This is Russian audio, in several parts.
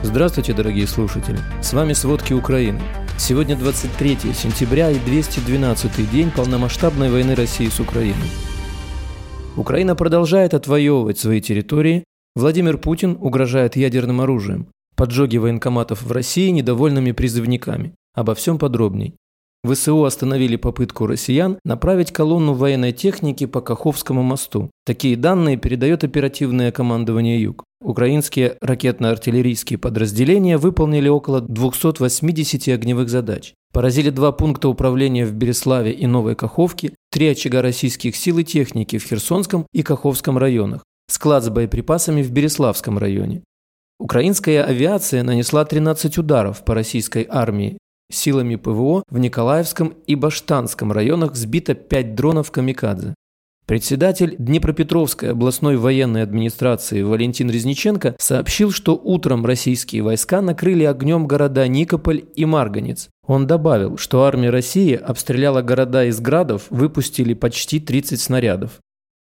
Здравствуйте, дорогие слушатели! С вами «Сводки Украины». Сегодня 23 сентября и 212 день полномасштабной войны России с Украиной. Украина продолжает отвоевывать свои территории. Владимир Путин угрожает ядерным оружием. Поджоги военкоматов в России недовольными призывниками. Обо всем подробней. ВСУ остановили попытку россиян направить колонну военной техники по Каховскому мосту. Такие данные передает оперативное командование «Юг». Украинские ракетно-артиллерийские подразделения выполнили около 280 огневых задач. Поразили два пункта управления в Береславе и Новой Каховке, три очага российских сил и техники в Херсонском и Каховском районах, склад с боеприпасами в Береславском районе. Украинская авиация нанесла 13 ударов по российской армии. Силами ПВО в Николаевском и Баштанском районах сбито 5 дронов «Камикадзе». Председатель Днепропетровской областной военной администрации Валентин Резниченко сообщил, что утром российские войска накрыли огнем города Никополь и Марганец. Он добавил, что армия России обстреляла города из градов, выпустили почти 30 снарядов.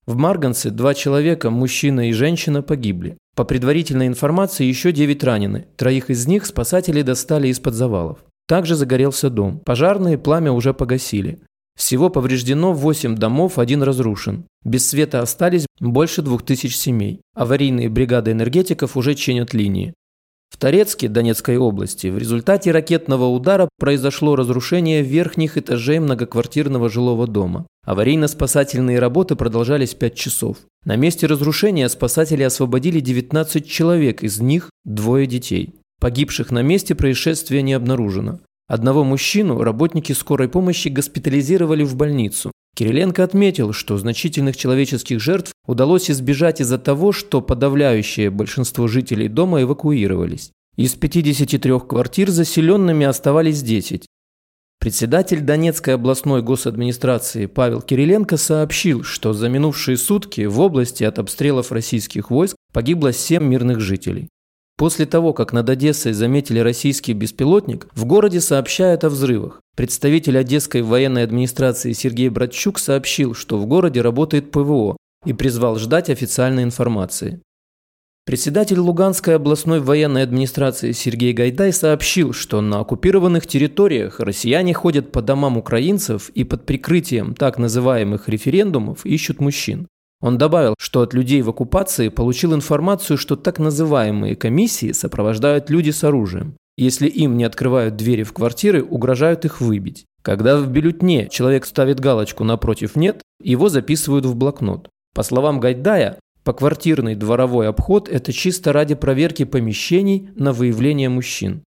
В Марганце два человека, мужчина и женщина, погибли. По предварительной информации еще 9 ранены. Троих из них спасатели достали из-под завалов. Также загорелся дом. Пожарные пламя уже погасили. Всего повреждено 8 домов, один разрушен. Без света остались больше 2000 семей. Аварийные бригады энергетиков уже чинят линии. В Торецке, Донецкой области, в результате ракетного удара произошло разрушение верхних этажей многоквартирного жилого дома. Аварийно-спасательные работы продолжались 5 часов. На месте разрушения спасатели освободили 19 человек, из них двое детей. Погибших на месте происшествия не обнаружено. Одного мужчину работники скорой помощи госпитализировали в больницу. Кириленко отметил, что значительных человеческих жертв удалось избежать из-за того, что подавляющее большинство жителей дома эвакуировались. Из 53 квартир заселенными оставались 10. Председатель Донецкой областной госадминистрации Павел Кириленко сообщил, что за минувшие сутки в области от обстрелов российских войск погибло 7 мирных жителей. После того, как над Одессой заметили российский беспилотник, в городе сообщают о взрывах. Представитель Одесской военной администрации Сергей Братчук сообщил, что в городе работает ПВО и призвал ждать официальной информации. Председатель Луганской областной военной администрации Сергей Гайдай сообщил, что на оккупированных территориях россияне ходят по домам украинцев и под прикрытием так называемых референдумов ищут мужчин. Он добавил, что от людей в оккупации получил информацию, что так называемые комиссии сопровождают люди с оружием. Если им не открывают двери в квартиры, угрожают их выбить. Когда в бюллетне человек ставит галочку напротив «нет», его записывают в блокнот. По словам Гайдая, поквартирный дворовой обход – это чисто ради проверки помещений на выявление мужчин.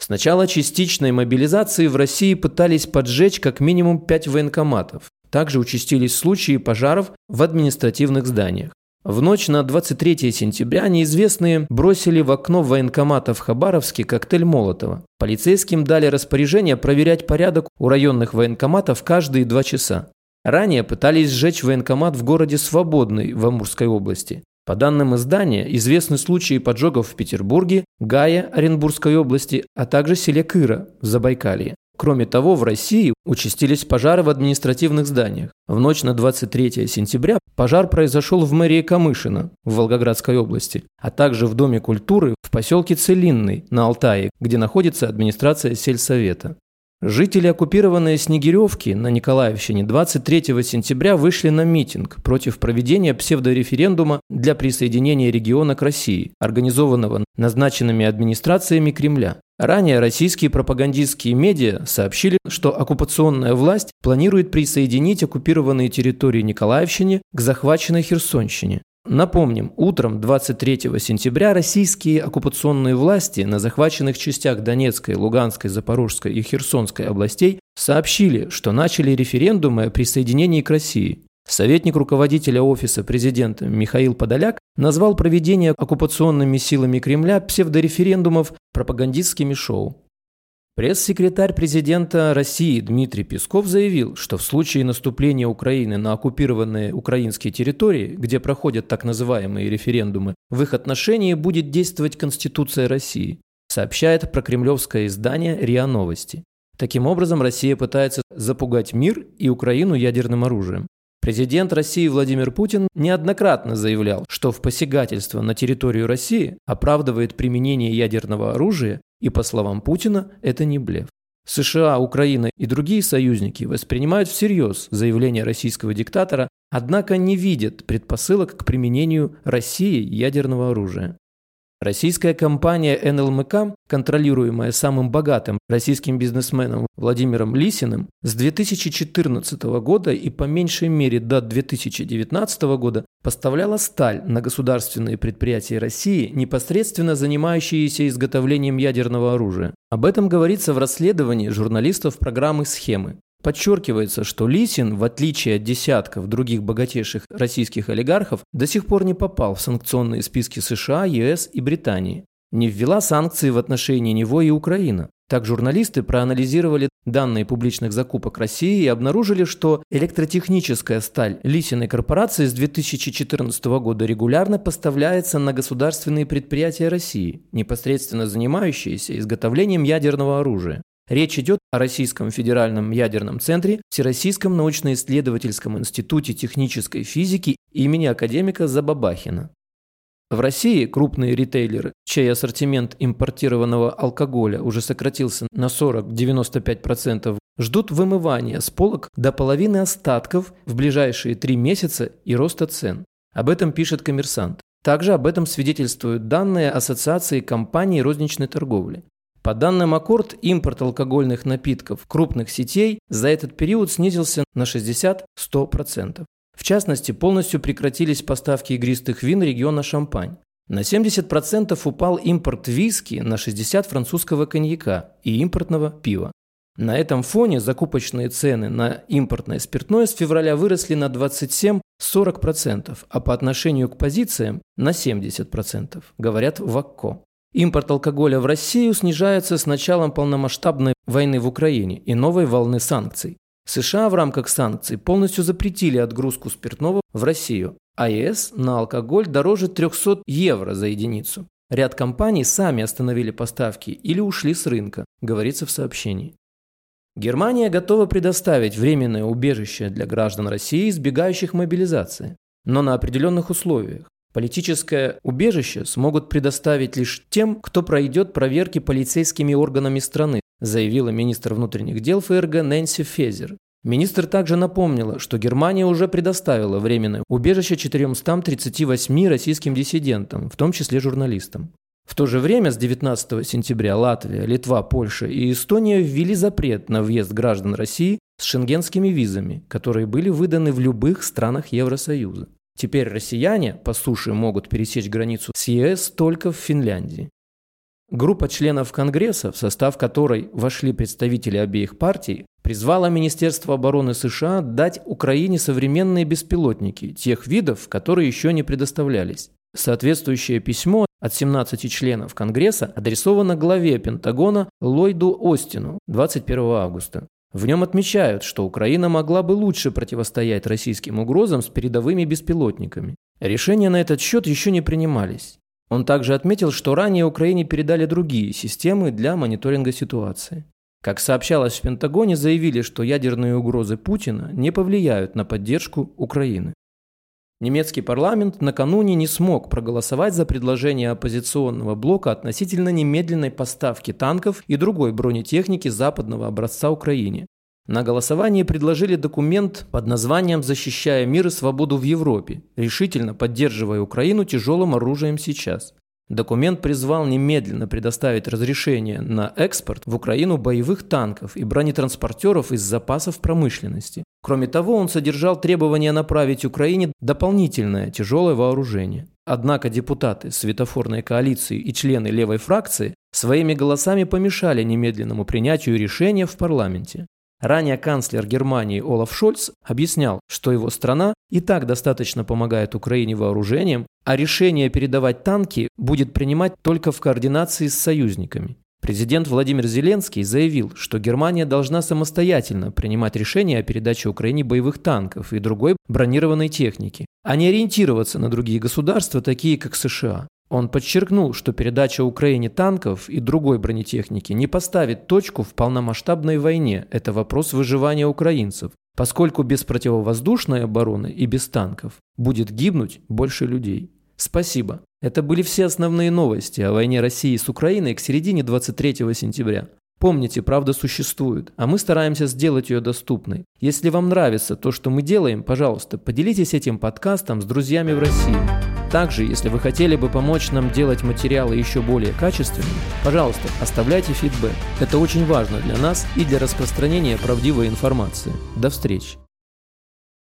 С начала частичной мобилизации в России пытались поджечь как минимум 5 военкоматов. Также участились случаи пожаров в административных зданиях. В ночь на 23 сентября неизвестные бросили в окно военкомата в Хабаровске коктейль Молотова. Полицейским дали распоряжение проверять порядок у районных военкоматов каждые два часа. Ранее пытались сжечь военкомат в городе Свободный в Амурской области. По данным издания, известны случаи поджогов в Петербурге, Гае Оренбургской области, а также селе Кыра в Забайкалье. Кроме того, в России участились пожары в административных зданиях. В ночь на 23 сентября пожар произошел в мэрии Камышина в Волгоградской области, а также в Доме культуры в поселке Целинный на Алтае, где находится администрация сельсовета. Жители оккупированной Снегиревки на Николаевщине 23 сентября вышли на митинг против проведения псевдореферендума для присоединения региона к России, организованного назначенными администрациями Кремля. Ранее российские пропагандистские медиа сообщили, что оккупационная власть планирует присоединить оккупированные территории Николаевщины к захваченной Херсонщине. Напомним, утром 23 сентября российские оккупационные власти на захваченных частях Донецкой, Луганской, Запорожской и Херсонской областей сообщили, что начали референдумы о присоединении к России. Советник руководителя Офиса президента Михаил Подоляк назвал проведение оккупационными силами Кремля псевдореферендумов пропагандистскими шоу. Пресс-секретарь президента России Дмитрий Песков заявил, что в случае наступления Украины на оккупированные украинские территории, где проходят так называемые референдумы, в их отношении будет действовать Конституция России, сообщает прокремлевское издание РИА Новости. Таким образом, Россия пытается запугать мир и Украину ядерным оружием. Президент России Владимир Путин неоднократно заявлял, что в посягательство на территорию России оправдывает применение ядерного оружия, и, по словам Путина, это не блеф. США, Украина и другие союзники воспринимают всерьез заявление российского диктатора, однако не видят предпосылок к применению России ядерного оружия. Российская компания НЛМК, контролируемая самым богатым российским бизнесменом Владимиром Лисиным, с 2014 года и по меньшей мере до 2019 года поставляла сталь на государственные предприятия России, непосредственно занимающиеся изготовлением ядерного оружия. Об этом говорится в расследовании журналистов программы «Схемы». Подчеркивается, что Лисин, в отличие от десятков других богатейших российских олигархов, до сих пор не попал в санкционные списки США, ЕС и Британии. Не ввела санкции в отношении него и Украина. Так журналисты проанализировали данные публичных закупок России и обнаружили, что электротехническая сталь Лисиной корпорации с 2014 года регулярно поставляется на государственные предприятия России, непосредственно занимающиеся изготовлением ядерного оружия. Речь идет о Российском федеральном ядерном центре, Всероссийском научно-исследовательском институте технической физики имени академика Забабахина. В России крупные ритейлеры, чей ассортимент импортированного алкоголя уже сократился на 40-95%, ждут вымывания с полок до половины остатков в ближайшие три месяца и роста цен. Об этом пишет коммерсант. Также об этом свидетельствуют данные Ассоциации компаний розничной торговли. По данным Аккорд, импорт алкогольных напитков крупных сетей за этот период снизился на 60-100%. В частности, полностью прекратились поставки игристых вин региона Шампань. На 70% упал импорт виски, на 60% французского коньяка и импортного пива. На этом фоне закупочные цены на импортное спиртное с февраля выросли на 27-40%, а по отношению к позициям на 70%, говорят в АККО. Импорт алкоголя в Россию снижается с началом полномасштабной войны в Украине и новой волны санкций. США в рамках санкций полностью запретили отгрузку спиртного в Россию, а ЕС на алкоголь дороже 300 евро за единицу. Ряд компаний сами остановили поставки или ушли с рынка, говорится в сообщении. Германия готова предоставить временное убежище для граждан России, избегающих мобилизации, но на определенных условиях. Политическое убежище смогут предоставить лишь тем, кто пройдет проверки полицейскими органами страны, заявила министр внутренних дел ФРГ Нэнси Фезер. Министр также напомнила, что Германия уже предоставила временное убежище 438 российским диссидентам, в том числе журналистам. В то же время с 19 сентября Латвия, Литва, Польша и Эстония ввели запрет на въезд граждан России с шенгенскими визами, которые были выданы в любых странах Евросоюза. Теперь россияне по суше могут пересечь границу с ЕС только в Финляндии. Группа членов Конгресса, в состав которой вошли представители обеих партий, призвала Министерство обороны США дать Украине современные беспилотники тех видов, которые еще не предоставлялись. Соответствующее письмо от 17 членов Конгресса адресовано главе Пентагона Ллойду Остину 21 августа. В нем отмечают, что Украина могла бы лучше противостоять российским угрозам с передовыми беспилотниками. Решения на этот счет еще не принимались. Он также отметил, что ранее Украине передали другие системы для мониторинга ситуации. Как сообщалось в Пентагоне, заявили, что ядерные угрозы Путина не повлияют на поддержку Украины. Немецкий парламент накануне не смог проголосовать за предложение оппозиционного блока относительно немедленной поставки танков и другой бронетехники западного образца Украине. На голосовании предложили документ под названием «Защищая мир и свободу в Европе», решительно поддерживая Украину тяжелым оружием сейчас. Документ призвал немедленно предоставить разрешение на экспорт в Украину боевых танков и бронетранспортеров из запасов промышленности. Кроме того, он содержал требование направить Украине дополнительное тяжелое вооружение. Однако депутаты светофорной коалиции и члены левой фракции своими голосами помешали немедленному принятию решения в парламенте. Ранее канцлер Германии Олаф Шольц объяснял, что его страна и так достаточно помогает Украине вооружением, а решение передавать танки будет принимать только в координации с союзниками. Президент Владимир Зеленский заявил, что Германия должна самостоятельно принимать решения о передаче Украине боевых танков и другой бронированной техники, а не ориентироваться на другие государства, такие как США. Он подчеркнул, что передача Украине танков и другой бронетехники не поставит точку в полномасштабной войне. Это вопрос выживания украинцев. поскольку без противовоздушной обороны и без танков будет гибнуть больше людей. Спасибо. Это были все основные новости о войне России с Украиной к середине 23 сентября. Помните, правда существует, а мы стараемся сделать ее доступной. Если вам нравится то, что мы делаем, пожалуйста, поделитесь этим подкастом с друзьями в России. Также, если вы хотели бы помочь нам делать материалы еще более качественными, пожалуйста, оставляйте фидбэк. Это очень важно для нас и для распространения правдивой информации. До встречи!